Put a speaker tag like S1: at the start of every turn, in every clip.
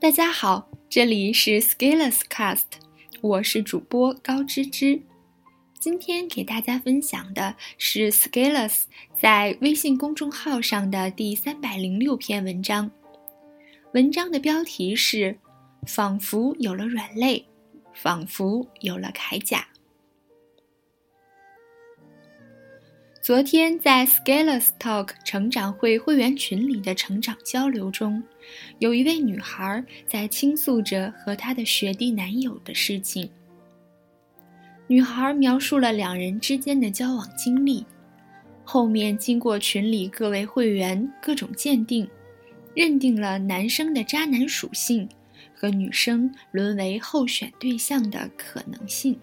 S1: 大家好，这里是 Scalers Cast，我是主播高芝芝。今天给大家分享的是 Scalers 在微信公众号上的第三百零六篇文章。文章的标题是“仿佛有了软肋，仿佛有了铠甲”。昨天在 Scalers Talk 成长会会员群里的成长交流中，有一位女孩在倾诉着和她的学弟男友的事情。女孩描述了两人之间的交往经历，后面经过群里各位会员各种鉴定，认定了男生的渣男属性和女生沦为候选对象的可能性，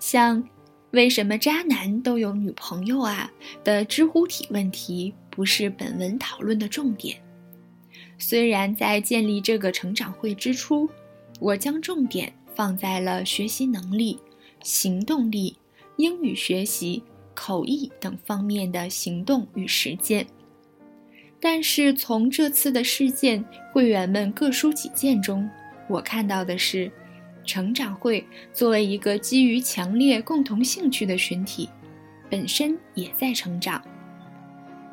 S1: 像。为什么渣男都有女朋友啊？的知乎体问题不是本文讨论的重点。虽然在建立这个成长会之初，我将重点放在了学习能力、行动力、英语学习、口译等方面的行动与实践，但是从这次的事件，会员们各抒己见中，我看到的是。成长会作为一个基于强烈共同兴趣的群体，本身也在成长。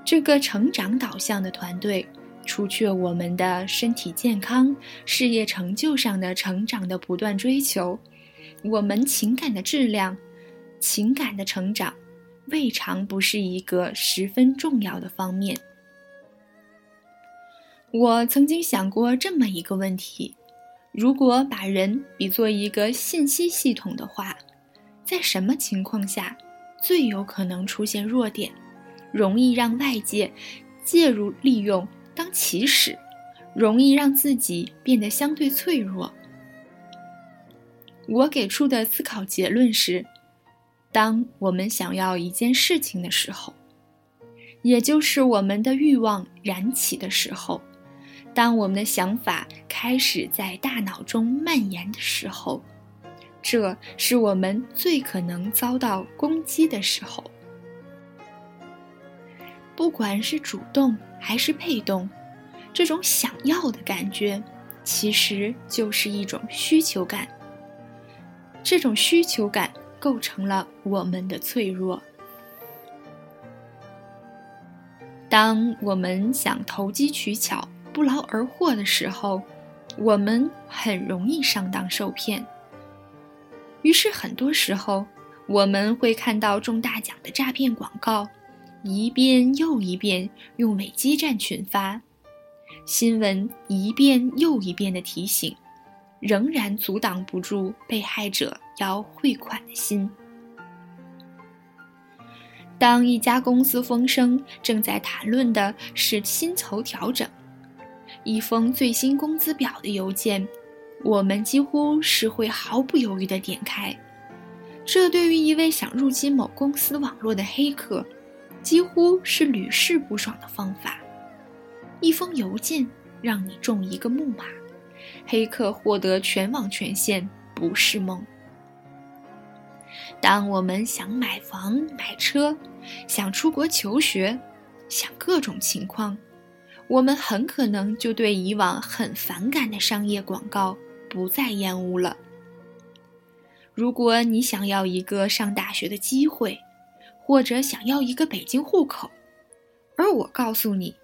S1: 这个成长导向的团队，除却我们的身体健康、事业成就上的成长的不断追求，我们情感的质量、情感的成长，未尝不是一个十分重要的方面。我曾经想过这么一个问题。如果把人比作一个信息系统的话，在什么情况下最有可能出现弱点，容易让外界介入利用当起始，容易让自己变得相对脆弱？我给出的思考结论是：当我们想要一件事情的时候，也就是我们的欲望燃起的时候。当我们的想法开始在大脑中蔓延的时候，这是我们最可能遭到攻击的时候。不管是主动还是被动，这种想要的感觉，其实就是一种需求感。这种需求感构成了我们的脆弱。当我们想投机取巧。不劳而获的时候，我们很容易上当受骗。于是，很多时候我们会看到中大奖的诈骗广告，一遍又一遍用伪基站群发，新闻一遍又一遍的提醒，仍然阻挡不住被害者要汇款的心。当一家公司风声正在谈论的是薪酬调整。一封最新工资表的邮件，我们几乎是会毫不犹豫地点开。这对于一位想入侵某公司网络的黑客，几乎是屡试不爽的方法。一封邮件让你中一个木马，黑客获得全网权限不是梦。当我们想买房买车，想出国求学，想各种情况。我们很可能就对以往很反感的商业广告不再厌恶了。如果你想要一个上大学的机会，或者想要一个北京户口，而我告诉你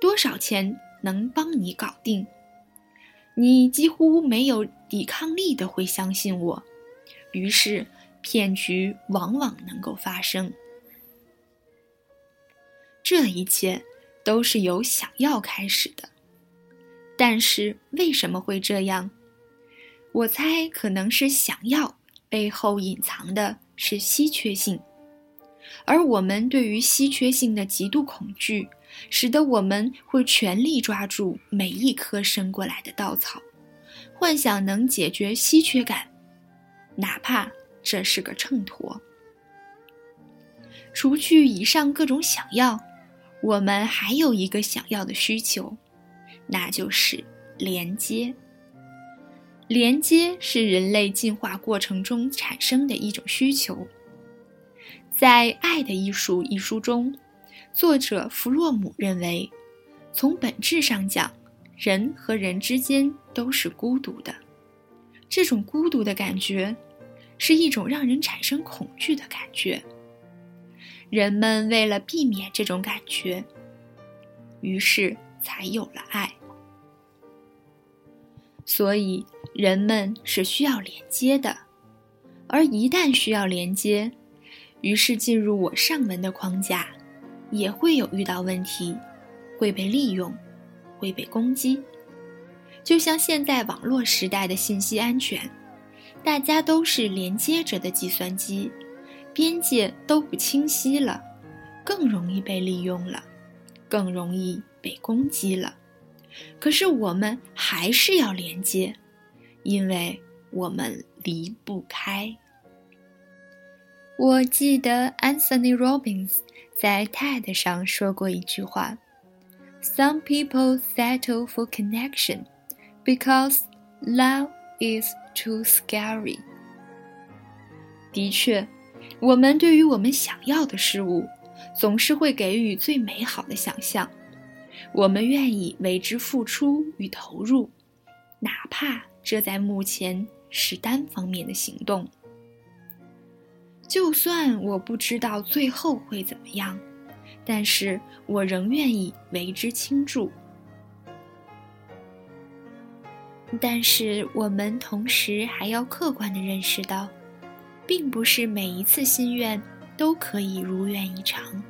S1: 多少钱能帮你搞定，你几乎没有抵抗力的会相信我，于是骗局往往能够发生。这一切。都是由想要开始的，但是为什么会这样？我猜可能是想要背后隐藏的是稀缺性，而我们对于稀缺性的极度恐惧，使得我们会全力抓住每一颗伸过来的稻草，幻想能解决稀缺感，哪怕这是个秤砣。除去以上各种想要。我们还有一个想要的需求，那就是连接。连接是人类进化过程中产生的一种需求。在《爱的艺术》一书中，作者弗洛姆认为，从本质上讲，人和人之间都是孤独的。这种孤独的感觉，是一种让人产生恐惧的感觉。人们为了避免这种感觉，于是才有了爱。所以，人们是需要连接的，而一旦需要连接，于是进入我上文的框架，也会有遇到问题，会被利用，会被攻击。就像现在网络时代的信息安全，大家都是连接着的计算机，边界都不清晰了，更容易被利用了，更容易被攻击了。可是我们还是要连接，因为我们离不开。我记得 Anthony Robbins 在 TED 上说过一句话：“Some people settle for connection。” Because love is too scary。的确，我们对于我们想要的事物，总是会给予最美好的想象。我们愿意为之付出与投入，哪怕这在目前是单方面的行动。就算我不知道最后会怎么样，但是我仍愿意为之倾注。但是我们同时还要客观地认识到，并不是每一次心愿都可以如愿以偿，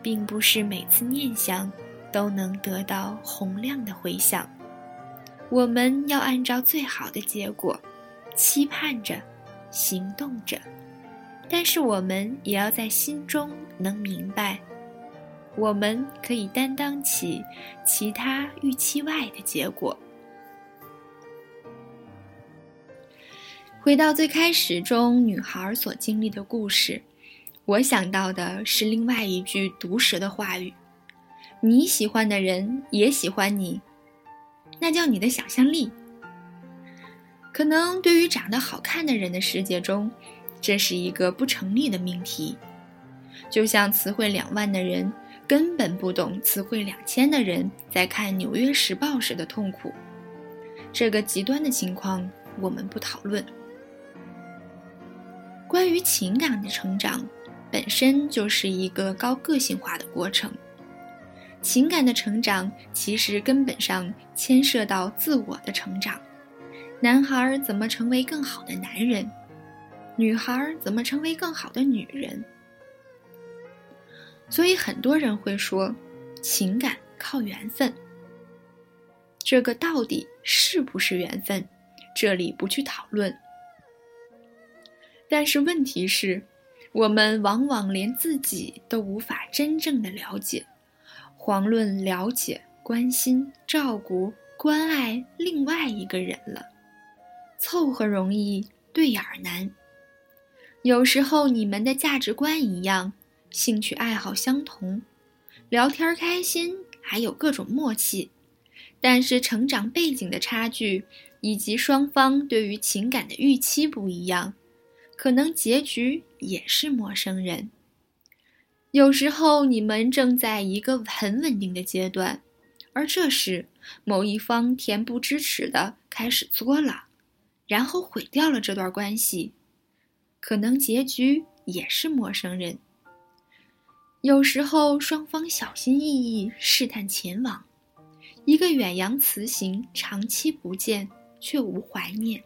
S1: 并不是每次念想都能得到洪亮的回响。我们要按照最好的结果，期盼着，行动着，但是我们也要在心中能明白，我们可以担当起其他预期外的结果。回到最开始中女孩所经历的故事，我想到的是另外一句毒舌的话语：“你喜欢的人也喜欢你，那叫你的想象力。”可能对于长得好看的人的世界中，这是一个不成立的命题。就像词汇两万的人根本不懂词汇两千的人在看《纽约时报》时的痛苦。这个极端的情况，我们不讨论。关于情感的成长，本身就是一个高个性化的过程。情感的成长其实根本上牵涉到自我的成长。男孩怎么成为更好的男人？女孩怎么成为更好的女人？所以很多人会说，情感靠缘分。这个到底是不是缘分？这里不去讨论。但是问题是，我们往往连自己都无法真正的了解，遑论了解、关心、照顾、关爱另外一个人了。凑合容易，对眼儿难。有时候你们的价值观一样，兴趣爱好相同，聊天开心，还有各种默契，但是成长背景的差距以及双方对于情感的预期不一样。可能结局也是陌生人。有时候你们正在一个很稳定的阶段，而这时某一方恬不知耻的开始作了，然后毁掉了这段关系。可能结局也是陌生人。有时候双方小心翼翼试探前往，一个远洋雌行长期不见却无怀念。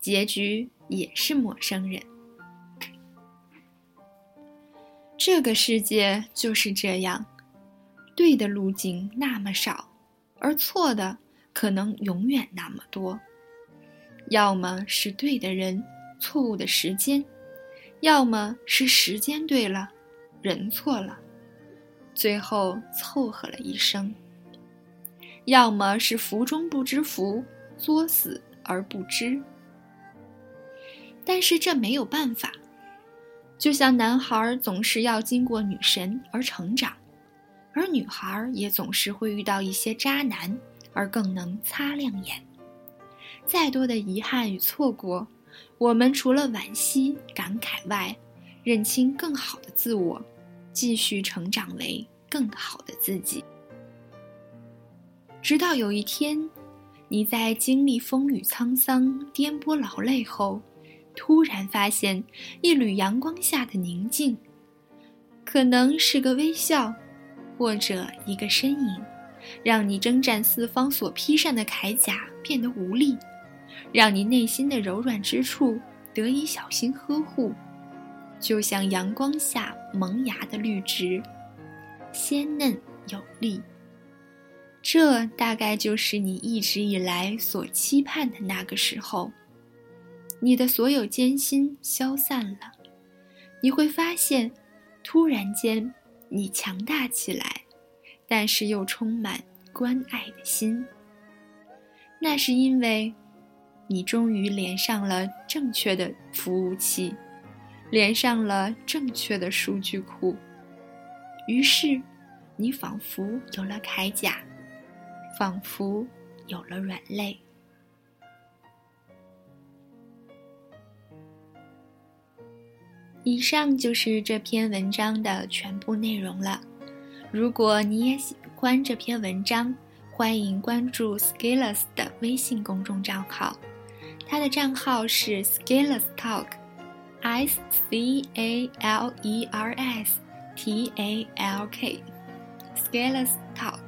S1: 结局。也是陌生人。这个世界就是这样，对的路径那么少，而错的可能永远那么多。要么是对的人，错误的时间；要么是时间对了，人错了，最后凑合了一生；要么是福中不知福，作死而不知。但是这没有办法，就像男孩总是要经过女神而成长，而女孩也总是会遇到一些渣男而更能擦亮眼。再多的遗憾与错过，我们除了惋惜感慨外，认清更好的自我，继续成长为更好的自己。直到有一天，你在经历风雨沧桑、颠簸劳累后，突然发现一缕阳光下的宁静，可能是个微笑，或者一个身影，让你征战四方所披上的铠甲变得无力，让你内心的柔软之处得以小心呵护，就像阳光下萌芽的绿植，鲜嫩有力。这大概就是你一直以来所期盼的那个时候。你的所有艰辛消散了，你会发现，突然间你强大起来，但是又充满关爱的心。那是因为，你终于连上了正确的服务器，连上了正确的数据库。于是，你仿佛有了铠甲。仿佛有了软肋。以上就是这篇文章的全部内容了。如果你也喜欢这篇文章，欢迎关注 Scalers 的微信公众账号，他的账号是 Scalers Talk，S C A L E R S T A L K，Scalers Talk。